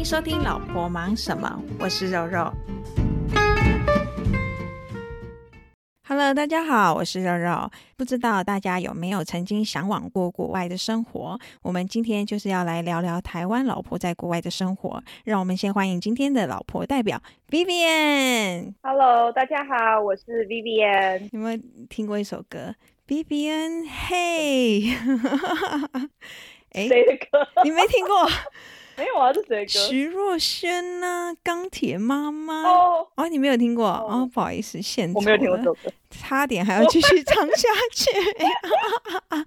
迎收听《老婆忙什么》，我是肉肉。Hello，大家好，我是肉肉。不知道大家有没有曾经向往过国外的生活？我们今天就是要来聊聊台湾老婆在国外的生活。让我们先欢迎今天的老婆代表 Vivian。Hello，大家好，我是 Vivian。有没有听过一首歌？Vivian，嘿，谁的歌？你没听过？没有啊，是谁的歌？徐若瑄呢？钢铁妈妈哦哦，你没有听过哦，哦，不好意思，献丑，我没有听过这首歌，差点还要继续唱下去，啊，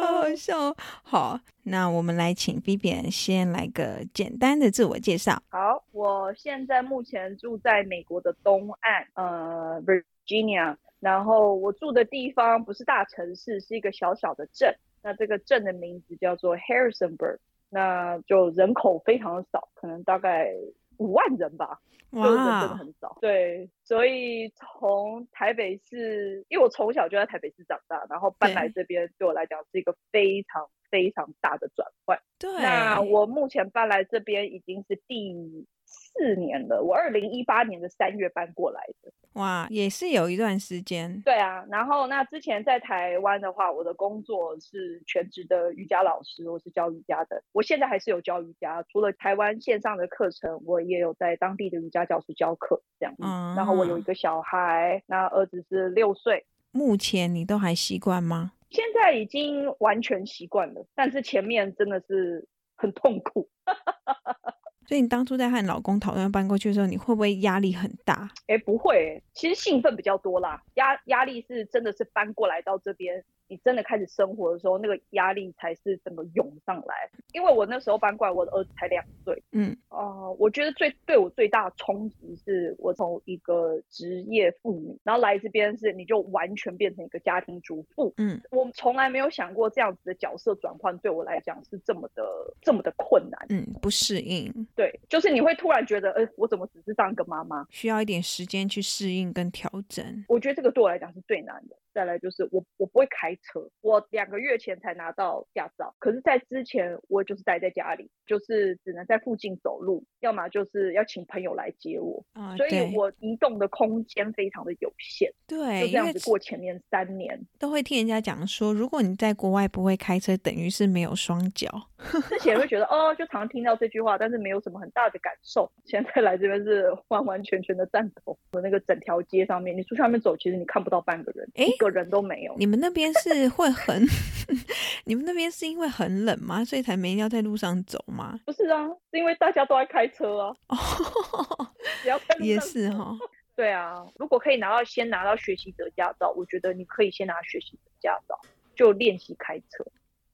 好好笑。好，那我们来请 Vivian 先来个简单的自我介绍。好，我现在目前住在美国的东岸，呃，Virginia，然后我住的地方不是大城市，是一个小小的镇。那这个镇的名字叫做 Harrisonburg。那就人口非常的少，可能大概五万人吧，就，人真的很少。对，所以从台北市，因为我从小就在台北市长大，然后搬来这边对我来讲是一个非常非常大的转换。对，那我目前搬来这边已经是第四年了，我二零一八年的三月搬过来的。哇，也是有一段时间。对啊，然后那之前在台湾的话，我的工作是全职的瑜伽老师，我是教瑜伽的。我现在还是有教瑜伽，除了台湾线上的课程，我也有在当地的瑜伽教室教课这样。嗯，然后我有一个小孩，那儿子是六岁。目前你都还习惯吗？现在已经完全习惯了，但是前面真的是很痛苦。所以你当初在和你老公讨论搬过去的时候，你会不会压力很大？哎，不会，其实兴奋比较多啦。压压力是真的是搬过来到这边。你真的开始生活的时候，那个压力才是整个涌上来。因为我那时候搬过来，我的儿子才两岁。嗯，哦、呃，我觉得最对我最大的冲击是，我从一个职业妇女，然后来这边是你就完全变成一个家庭主妇。嗯，我从来没有想过这样子的角色转换对我来讲是这么的这么的困难。嗯，不适应。对，就是你会突然觉得，呃，我怎么只是当一个妈妈？需要一点时间去适应跟调整。我觉得这个对我来讲是最难的。再来就是我我不会开车，我两个月前才拿到驾照，可是，在之前我就是待在家里，就是只能在附近走路，要么就是要请朋友来接我，啊、所以我移动的空间非常的有限。对，就这样子过前面三年，都会听人家讲说，如果你在国外不会开车，等于是没有双脚。之前会觉得哦，就常常听到这句话，但是没有什么很大的感受。现在来这边是完完全全的赞同。我那个整条街上面，你出去外面走，其实你看不到半个人。诶个人都没有。你们那边是会很 你们那边是因为很冷吗？所以才没人要在路上走吗？不是啊，是因为大家都在开车啊。也是哈。对啊，如果可以拿到先拿到学习者驾照，我觉得你可以先拿学习者驾照，就练习开车。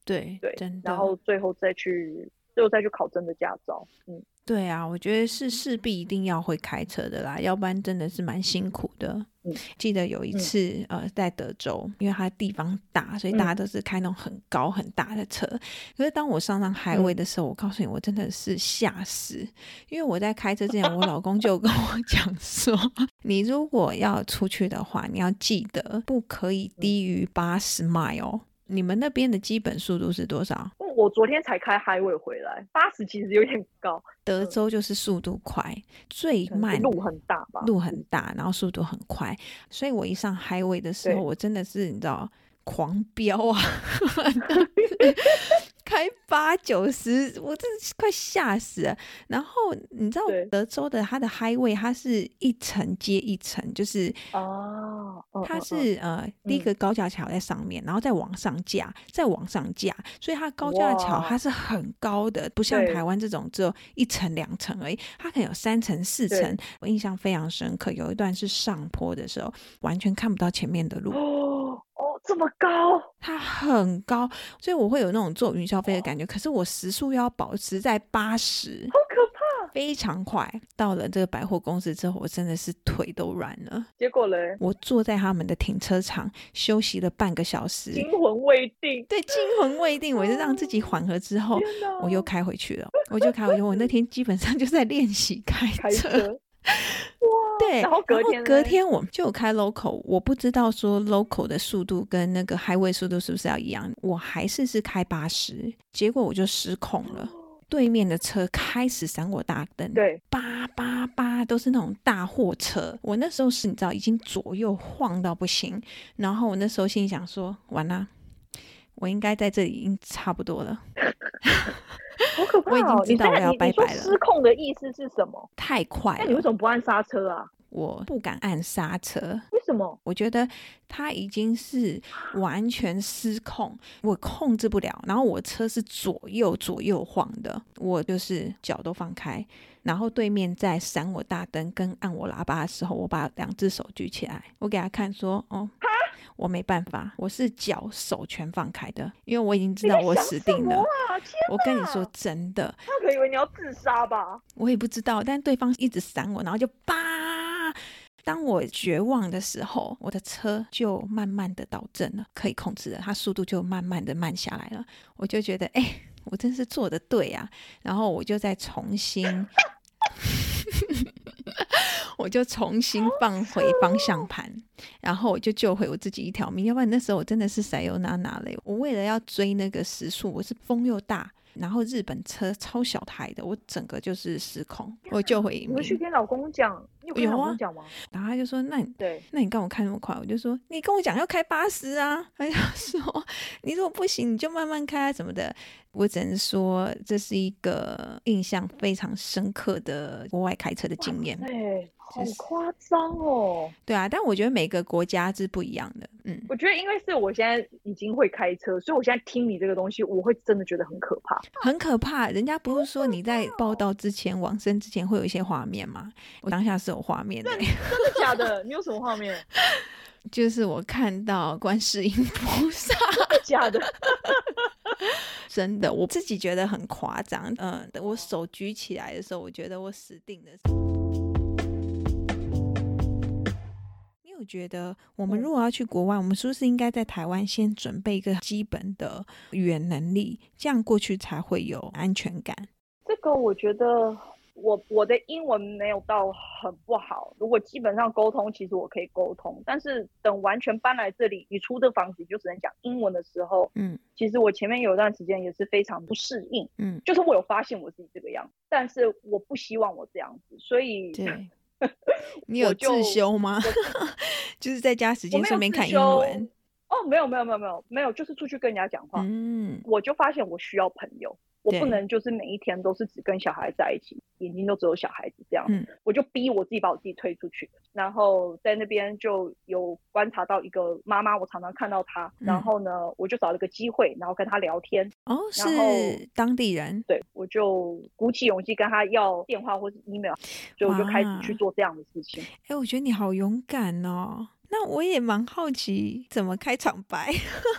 对对，然后最后再去，最后再去考真的驾照。嗯。对啊，我觉得是势必一定要会开车的啦，要不然真的是蛮辛苦的。嗯，记得有一次，嗯、呃，在德州，因为它地方大，所以大家都是开那种很高很大的车。嗯、可是当我上上 highway 的时候，嗯、我告诉你，我真的是吓死，因为我在开车之前，我老公就跟我讲说，你如果要出去的话，你要记得不可以低于八十 mile 哦。你们那边的基本速度是多少？我昨天才开 highway 回来，八十其实有点高。德州就是速度快，嗯、最慢路很大吧？路很大，然后速度很快，所以我一上 highway 的时候，我真的是你知道，狂飙啊！开八九十，我真是快吓死了。然后你知道德州的它的 highway，它是一层接一层，就是哦，它是呃第一个高架桥在上面，然后再往上架，再往上架，所以它高架桥它是很高的，不像台湾这种只有一层两层而已，它可能有三层四层。我印象非常深刻，有一段是上坡的时候，完全看不到前面的路。这么高，它很高，所以我会有那种坐云霄飞的感觉。可是我时速要保持在八十，好可怕，非常快。到了这个百货公司之后，我真的是腿都软了。结果呢，我坐在他们的停车场休息了半个小时，惊魂未定。对，惊魂未定。我就让自己缓和之后，我又开回去了。我就开回去。我那天基本上就在练习开车。开车对，然后隔天，隔天我们就有开 local，我不知道说 local 的速度跟那个 highway 速度是不是要一样，我还是是开八十，结果我就失控了。对面的车开始闪我大灯，对，叭叭叭都是那种大货车。我那时候是你知道已经左右晃到不行，然后我那时候心里想说，完了，我应该在这里已经差不多了。好可怕哦！我已经知道我要拜拜了。失控的意思是什么？太快了。那你为什么不按刹车啊？我不敢按刹车。为什么？我觉得他已经是完全失控，我控制不了。然后我车是左右左右晃的，我就是脚都放开。然后对面在闪我大灯跟按我喇叭的时候，我把两只手举起来，我给他看说：“哦。”我没办法，我是脚手全放开的，因为我已经知道我死定了。我跟你说真的，他可以为你要自杀吧？我也不知道，但对方一直闪我，然后就叭。当我绝望的时候，我的车就慢慢的倒正了，可以控制了，它速度就慢慢的慢下来了。我就觉得，哎、欸，我真是做的对啊。然后我就再重新。我就重新放回方向盘，然后我就救回我自己一条命。要不然那时候我真的是塞油哪哪嘞！我为了要追那个时速，我是风又大，然后日本车超小台的，我整个就是失控。我就回一命。你去跟老公讲？有跟老公讲吗？然后他就说：“那你对，那你干嘛开那么快？”我就说：“你跟我讲要开八十啊！”他就说：“ 你如果不行，你就慢慢开啊什么的。”我只能说，这是一个印象非常深刻的国外开车的经验。对，好夸张哦。对啊，但我觉得每个国家是不一样的。嗯，我觉得因为是我现在已经会开车，所以我现在听你这个东西，我会真的觉得很可怕，很可怕。人家不是说你在报道之前、往生之前会有一些画面吗？我当下是有画面的。真的假的？你有什么画面？就是我看到观世音菩萨。假的。真的，我自己觉得很夸张。嗯，我手举起来的时候，我觉得我死定了。有觉得，我们如果要去国外，我们是不是应该在台湾先准备一个基本的语言能力，这样过去才会有安全感？这个我觉得。我我的英文没有到很不好，如果基本上沟通，其实我可以沟通。但是等完全搬来这里，你出这房子就只能讲英文的时候，嗯，其实我前面有一段时间也是非常不适应，嗯，就是我有发现我自己这个样子，但是我不希望我这样子，所以，对，你有自修吗？就，就是在家时间顺便看英文。哦，没有没有没有没有没有，就是出去跟人家讲话，嗯，我就发现我需要朋友。我不能就是每一天都是只跟小孩在一起，眼睛都只有小孩子这样，嗯，我就逼我自己把我自己推出去，然后在那边就有观察到一个妈妈，我常常看到她，嗯，然后呢，我就找了个机会，然后跟她聊天。哦，是当地人。对，我就鼓起勇气跟她要电话或是 email，所以我就开始去做这样的事情。哎，我觉得你好勇敢哦。那我也蛮好奇，怎么开场白？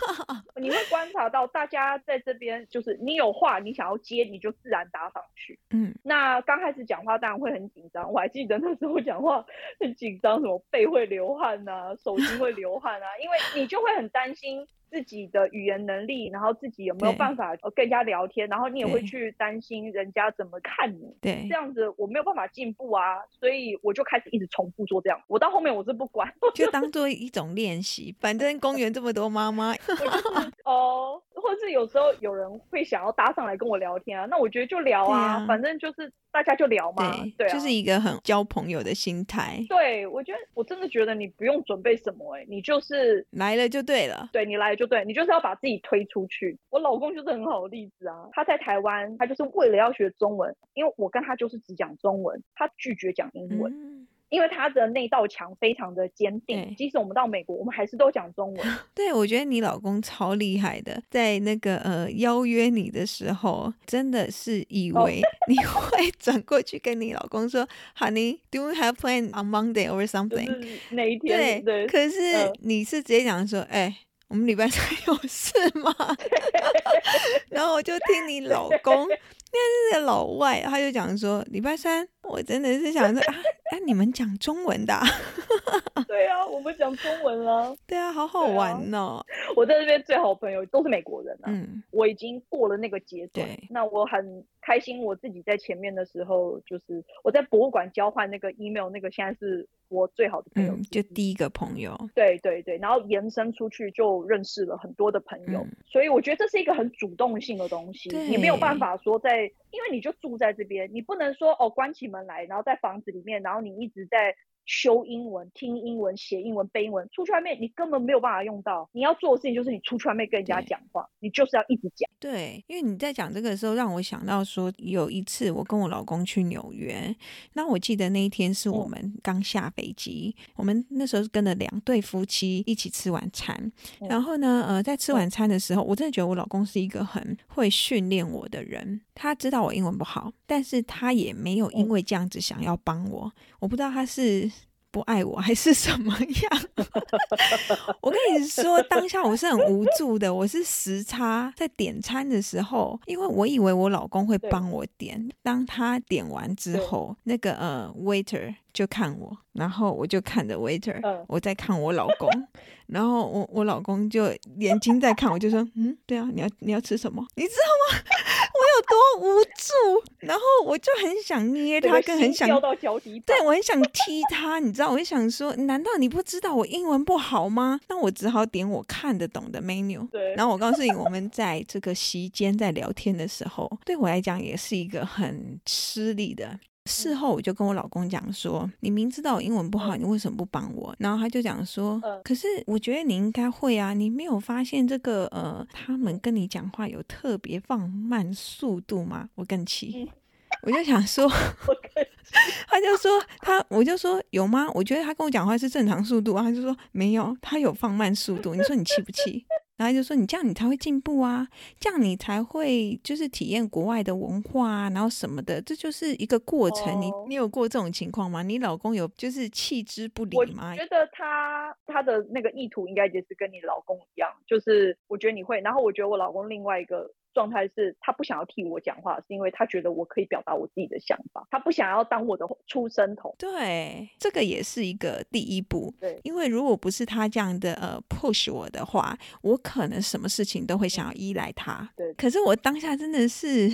你会观察到大家在这边，就是你有话你想要接，你就自然搭上去。嗯，那刚开始讲话当然会很紧张，我还记得那时候讲话很紧张，什么背会流汗啊，手心会流汗啊，因为你就会很担心。自己的语言能力，然后自己有没有办法跟人家聊天，然后你也会去担心人家怎么看你。对，这样子我没有办法进步啊，所以我就开始一直重复做这样。我到后面我是不管，就当做一种练习。反正公园这么多妈妈，哦，或是有时候有人会想要搭上来跟我聊天啊，那我觉得就聊啊，啊反正就是。大家就聊嘛，对，就是一个很交朋友的心态。对，我觉得我真的觉得你不用准备什么，欸，哎，你就是来了就对了。对，你来了就对，你就是要把自己推出去。我老公就是很好的例子啊，他在台湾，他就是为了要学中文，因为我跟他就是只讲中文，他拒绝讲英文。嗯因为他的那道墙非常的坚定，即使我们到美国，我们还是都讲中文。对，我觉得你老公超厉害的，在那个呃邀约你的时候，真的是以为你会转过去跟你老公说，Honey，do you have plan on Monday or something？哪一天？对，可是你是直接讲说，哎、欸，我们礼拜三有事吗？然后我就听你老公。那是个老外，他就讲说礼拜三，我真的是想说啊，哎，你们讲中文的？对啊，我们讲中文啊。对啊，好好玩哦。我在这边最好朋友都是美国人啊。嗯，我已经过了那个阶段。那我很开心，我自己在前面的时候，就是我在博物馆交换那个 email，那个现在是我最好的朋友，嗯，就第一个朋友。对对对，然后延伸出去就认识了很多的朋友，嗯，所以我觉得这是一个很主动性的东西，你没有办法说在。因为你就住在这边，你不能说哦，关起门来，然后在房子里面，然后你一直在。修英文、听英文、写英文、背英文，出去外面你根本没有办法用到。你要做的事情就是你出去外面跟人家讲话，你就是要一直讲。对，因为你在讲这个的时候，让我想到说，有一次我跟我老公去纽约，那我记得那一天是我们刚下飞机，嗯、我们那时候是跟了两对夫妻一起吃晚餐。嗯、然后呢，呃，在吃晚餐的时候，我真的觉得我老公是一个很会训练我的人。他知道我英文不好，但是他也没有因为这样子想要帮我。我不知道他是。不爱我还是什么样？我跟你说，当下我是很无助的。我是时差在点餐的时候，因为我以为我老公会帮我点。当他点完之后，那个呃 waiter 就看我，然后我就看着 waiter，我在看我老公，然后我我老公就眼睛在看我，就说：“嗯，对啊，你要你要吃什么？你知道吗？”我有多无助，然后我就很想捏他，更很想对，我很想踢他，你知道？我就想说，难道你不知道我英文不好吗？那我只好点我看得懂的 menu。对，然后我告诉你，我们在这个席间在聊天的时候，对我来讲也是一个很吃力的。事后我就跟我老公讲说：“你明知道我英文不好，你为什么不帮我？”然后他就讲说：“可是我觉得你应该会啊，你没有发现这个呃，他们跟你讲话有特别放慢速度吗？”我更气，我就想说，他就说他，我就说有吗？我觉得他跟我讲话是正常速度啊，他就说没有，他有放慢速度。你说你气不气？然后就说你这样你才会进步啊，这样你才会就是体验国外的文化啊，然后什么的，这就是一个过程。哦、你你有过这种情况吗？你老公有就是弃之不理吗？我觉得他他的那个意图应该也是跟你老公一样，就是我觉得你会。然后我觉得我老公另外一个。状态是他不想要替我讲话，是因为他觉得我可以表达我自己的想法，他不想要当我的出声筒。对，这个也是一个第一步。对，因为如果不是他这样的呃 push 我的话，我可能什么事情都会想要依赖他。对，可是我当下真的是，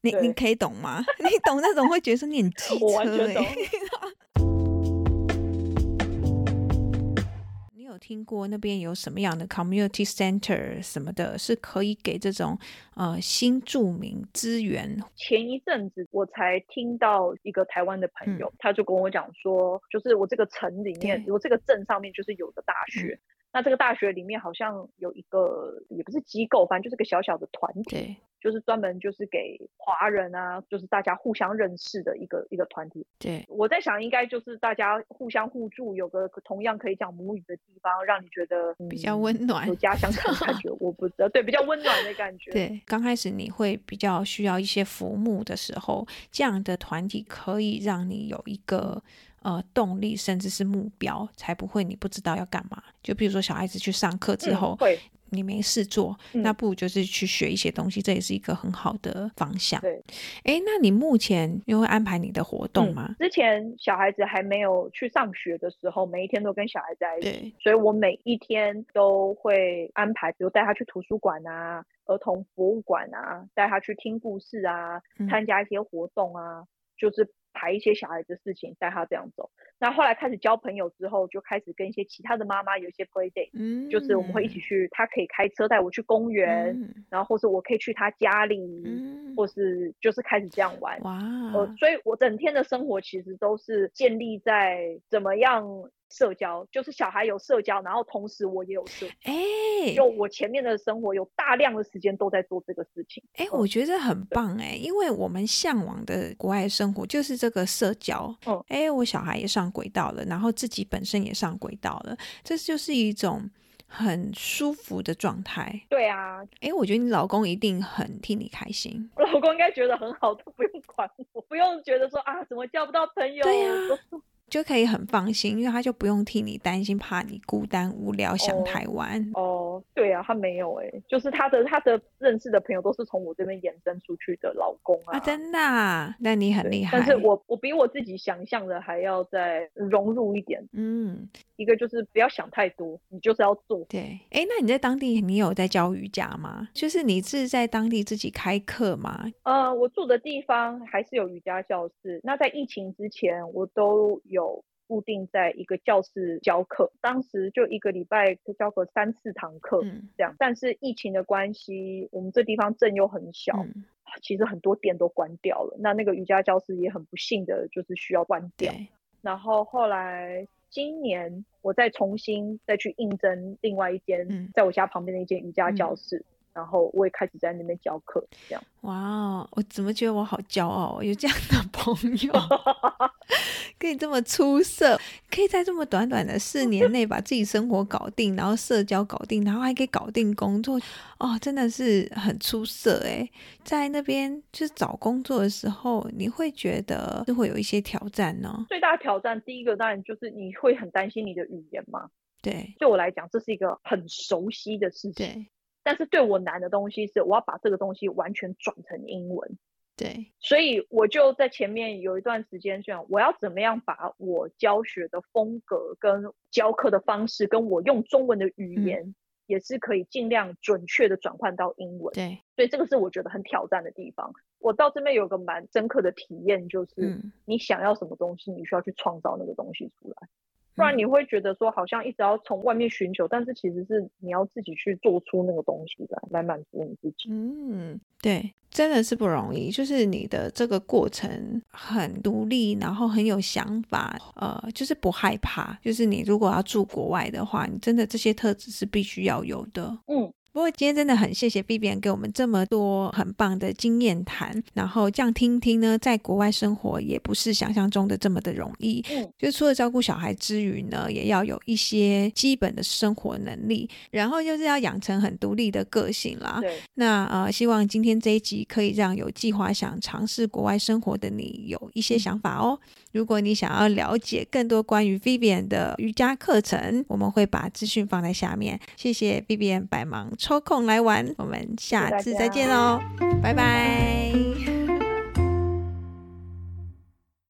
你你可以懂吗？你懂那种会觉得说你很机车、欸，我完全懂。有听过那边有什么样的 community center 什么的，是可以给这种呃新住民资源？前一阵子我才听到一个台湾的朋友，嗯、他就跟我讲说，就是我这个城里面，对我这个镇上面就是有个大学，嗯、那这个大学里面好像有一个也不是机构，反正就是个小小的团体。就是专门就是给华人啊，就是大家互相认识的一个一个团体。对，我在想，应该就是大家互相互助，有个同样可以讲母语的地方，让你觉得、嗯、比较温暖，有家乡的感觉。我不知道，对，比较温暖的感觉。对，刚开始你会比较需要一些服务的时候，这样的团体可以让你有一个呃动力，甚至是目标，才不会你不知道要干嘛。就比如说小孩子去上课之后，嗯、会。你没事做，那不如就是去学一些东西，嗯、这也是一个很好的方向。对，哎，那你目前又会安排你的活动吗？嗯、之前小孩子还没有去上学的时候，每一天都跟小孩在一起，所以我每一天都会安排，比如带他去图书馆啊、儿童博物馆啊，带他去听故事啊，参加一些活动啊，嗯、就是。排一些小孩的事情，带他这样走。那后来开始交朋友之后，就开始跟一些其他的妈妈有一些 play day，嗯，就是我们会一起去，他可以开车带我去公园，嗯、然后或是我可以去他家里，嗯、或是就是开始这样玩。哇，呃，所以我整天的生活其实都是建立在怎么样。社交就是小孩有社交，然后同时我也有社交。哎、欸，就我前面的生活有大量的时间都在做这个事情。哎、欸，我觉得很棒哎、欸，因为我们向往的国外生活就是这个社交。嗯，哎、欸，我小孩也上轨道了，然后自己本身也上轨道了，这就是一种很舒服的状态。对啊，哎、欸，我觉得你老公一定很替你开心。我老公应该觉得很好，都不用管我，不用觉得说啊，怎么交不到朋友。对呀、啊。就可以很放心，因为他就不用替你担心，怕你孤单无聊想台湾。哦，哦，对啊，他没有哎，就是他的他的认识的朋友都是从我这边延伸出去的老公啊，啊真的啊？那你很厉害。但是我我比我自己想象的还要再融入一点。嗯，一个就是不要想太多，你就是要做。对，哎，那你在当地你有在教瑜伽吗？就是你是在当地自己开课吗？呃，我住的地方还是有瑜伽教室。那在疫情之前，我都有。有固定在一个教室教课，当时就一个礼拜就教个三四堂课这样。嗯、但是疫情的关系，我们这地方镇又很小，嗯、其实很多店都关掉了，那那个瑜伽教室也很不幸的就是需要关掉。然后后来今年我再重新再去应征另外一间，在我家旁边的一间瑜伽教室。嗯然后我也开始在那边教课，这样。哇哦，我怎么觉得我好骄傲，有这样的朋友，可以这么出色，可以在这么短短的四年内把自己生活搞定，然后社交搞定，然后还可以搞定工作，哦，真的是很出色哎。在那边就是找工作的时候，你会觉得是会有一些挑战呢？最大的挑战，第一个当然就是你会很担心你的语言嘛。对，对我来讲，这是一个很熟悉的事情。对。但是对我难的东西是，我要把这个东西完全转成英文。对，所以我就在前面有一段时间这样，我要怎么样把我教学的风格跟教课的方式，跟我用中文的语言，嗯、也是可以尽量准确的转换到英文。对，所以这个是我觉得很挑战的地方。我到这边有个蛮深刻的体验，就是你想要什么东西，你需要去创造那个东西出来。不然你会觉得说好像一直要从外面寻求，但是其实是你要自己去做出那个东西来，来满足你自己。嗯，对，真的是不容易。就是你的这个过程很独立，然后很有想法，呃，就是不害怕。就是你如果要住国外的话，你真的这些特质是必须要有的。嗯。不过今天真的很谢谢 Vivian 给我们这么多很棒的经验谈，然后这样听听呢，在国外生活也不是想象中的这么的容易。嗯，就除了照顾小孩之余呢，也要有一些基本的生活能力，然后就是要养成很独立的个性啦。那呃，希望今天这一集可以让有计划想尝试国外生活的你有一些想法哦。嗯如果你想要了解更多关于 Vivian 的瑜伽课程，我们会把资讯放在下面。谢谢 Vivian 百忙抽空来玩，我们下次再见喽，拜拜。